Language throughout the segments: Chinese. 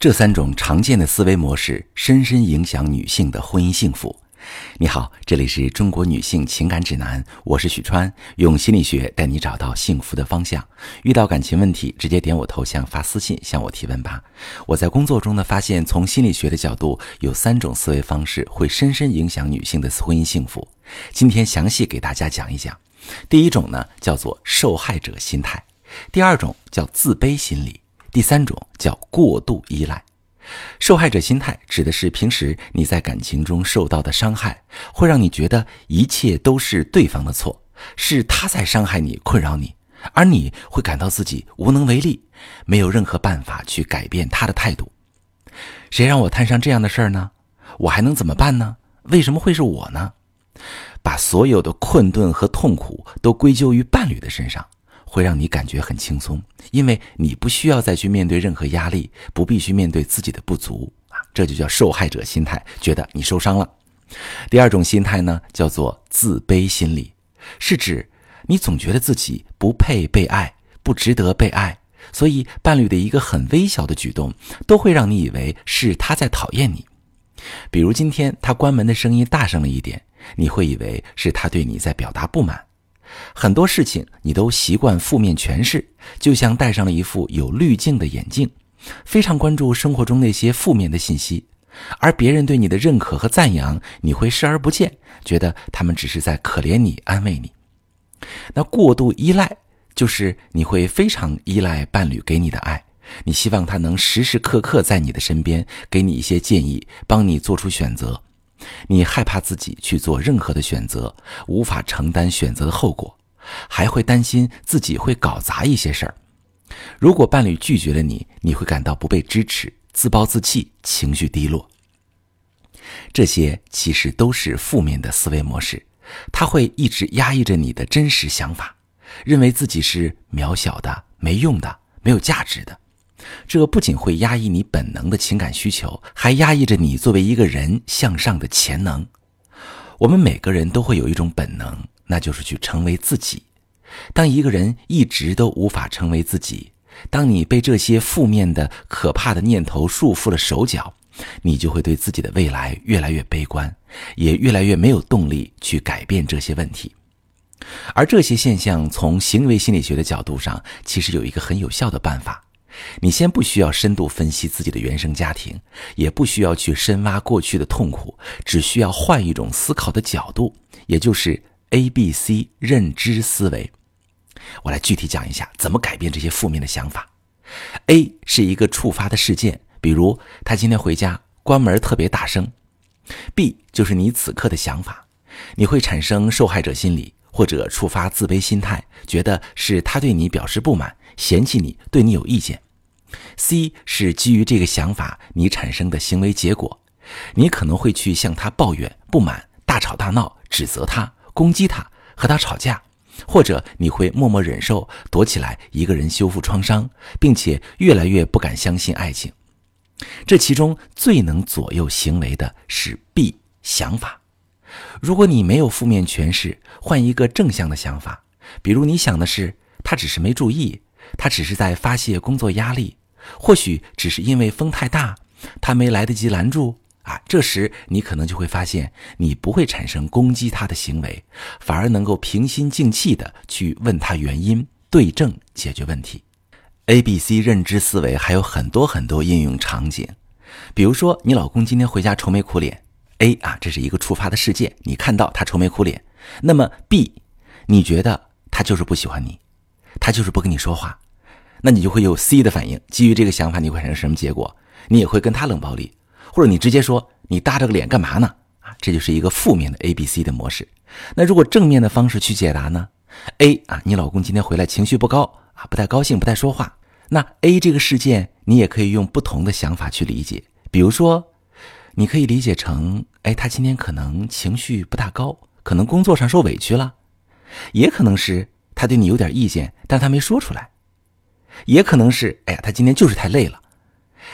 这三种常见的思维模式深深影响女性的婚姻幸福。你好，这里是中国女性情感指南，我是许川，用心理学带你找到幸福的方向。遇到感情问题，直接点我头像发私信向我提问吧。我在工作中呢，发现从心理学的角度，有三种思维方式会深深影响女性的婚姻幸福。今天详细给大家讲一讲。第一种呢，叫做受害者心态；第二种叫自卑心理。第三种叫过度依赖，受害者心态指的是平时你在感情中受到的伤害，会让你觉得一切都是对方的错，是他在伤害你、困扰你，而你会感到自己无能为力，没有任何办法去改变他的态度。谁让我摊上这样的事儿呢？我还能怎么办呢？为什么会是我呢？把所有的困顿和痛苦都归咎于伴侣的身上。会让你感觉很轻松，因为你不需要再去面对任何压力，不必须面对自己的不足啊，这就叫受害者心态，觉得你受伤了。第二种心态呢，叫做自卑心理，是指你总觉得自己不配被爱，不值得被爱，所以伴侣的一个很微小的举动，都会让你以为是他在讨厌你。比如今天他关门的声音大声了一点，你会以为是他对你在表达不满。很多事情你都习惯负面诠释，就像戴上了一副有滤镜的眼镜，非常关注生活中那些负面的信息，而别人对你的认可和赞扬，你会视而不见，觉得他们只是在可怜你、安慰你。那过度依赖，就是你会非常依赖伴侣给你的爱，你希望他能时时刻刻在你的身边，给你一些建议，帮你做出选择。你害怕自己去做任何的选择，无法承担选择的后果，还会担心自己会搞砸一些事儿。如果伴侣拒绝了你，你会感到不被支持，自暴自弃，情绪低落。这些其实都是负面的思维模式，它会一直压抑着你的真实想法，认为自己是渺小的、没用的、没有价值的。这不仅会压抑你本能的情感需求，还压抑着你作为一个人向上的潜能。我们每个人都会有一种本能，那就是去成为自己。当一个人一直都无法成为自己，当你被这些负面的、可怕的念头束缚了手脚，你就会对自己的未来越来越悲观，也越来越没有动力去改变这些问题。而这些现象，从行为心理学的角度上，其实有一个很有效的办法。你先不需要深度分析自己的原生家庭，也不需要去深挖过去的痛苦，只需要换一种思考的角度，也就是 A B C 认知思维。我来具体讲一下怎么改变这些负面的想法。A 是一个触发的事件，比如他今天回家关门特别大声。B 就是你此刻的想法，你会产生受害者心理，或者触发自卑心态，觉得是他对你表示不满。嫌弃你，对你有意见。C 是基于这个想法你产生的行为结果，你可能会去向他抱怨、不满、大吵大闹、指责他、攻击他、和他吵架，或者你会默默忍受，躲起来一个人修复创伤，并且越来越不敢相信爱情。这其中最能左右行为的是 B 想法。如果你没有负面诠释，换一个正向的想法，比如你想的是他只是没注意。他只是在发泄工作压力，或许只是因为风太大，他没来得及拦住啊。这时你可能就会发现，你不会产生攻击他的行为，反而能够平心静气的去问他原因，对症解决问题。A、B、C 认知思维还有很多很多应用场景，比如说你老公今天回家愁眉苦脸，A 啊，这是一个触发的事件，你看到他愁眉苦脸，那么 B，你觉得他就是不喜欢你。他就是不跟你说话，那你就会有 C 的反应。基于这个想法，你会产生什么结果？你也会跟他冷暴力，或者你直接说你搭着个脸干嘛呢？啊，这就是一个负面的 A、B、C 的模式。那如果正面的方式去解答呢？A 啊，你老公今天回来情绪不高啊，不太高兴，不太说话。那 A 这个事件，你也可以用不同的想法去理解。比如说，你可以理解成，哎，他今天可能情绪不大高，可能工作上受委屈了，也可能是。他对你有点意见，但他没说出来，也可能是，哎呀，他今天就是太累了。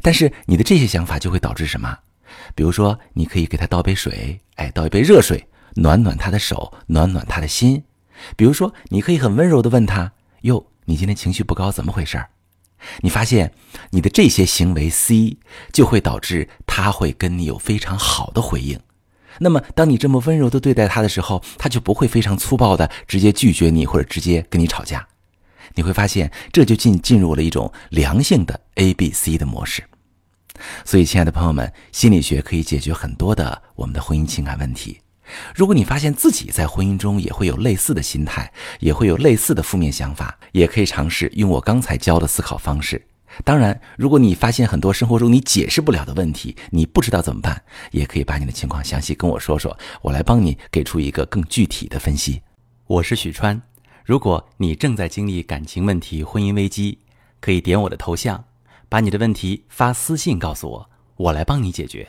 但是你的这些想法就会导致什么？比如说，你可以给他倒杯水，哎，倒一杯热水，暖暖他的手，暖暖他的心。比如说，你可以很温柔的问他：“哟，你今天情绪不高，怎么回事？”你发现你的这些行为 C 就会导致他会跟你有非常好的回应。那么，当你这么温柔的对待他的时候，他就不会非常粗暴的直接拒绝你或者直接跟你吵架。你会发现，这就进进入了一种良性的 A B C 的模式。所以，亲爱的朋友们，心理学可以解决很多的我们的婚姻情感问题。如果你发现自己在婚姻中也会有类似的心态，也会有类似的负面想法，也可以尝试用我刚才教的思考方式。当然，如果你发现很多生活中你解释不了的问题，你不知道怎么办，也可以把你的情况详细跟我说说，我来帮你给出一个更具体的分析。我是许川，如果你正在经历感情问题、婚姻危机，可以点我的头像，把你的问题发私信告诉我，我来帮你解决。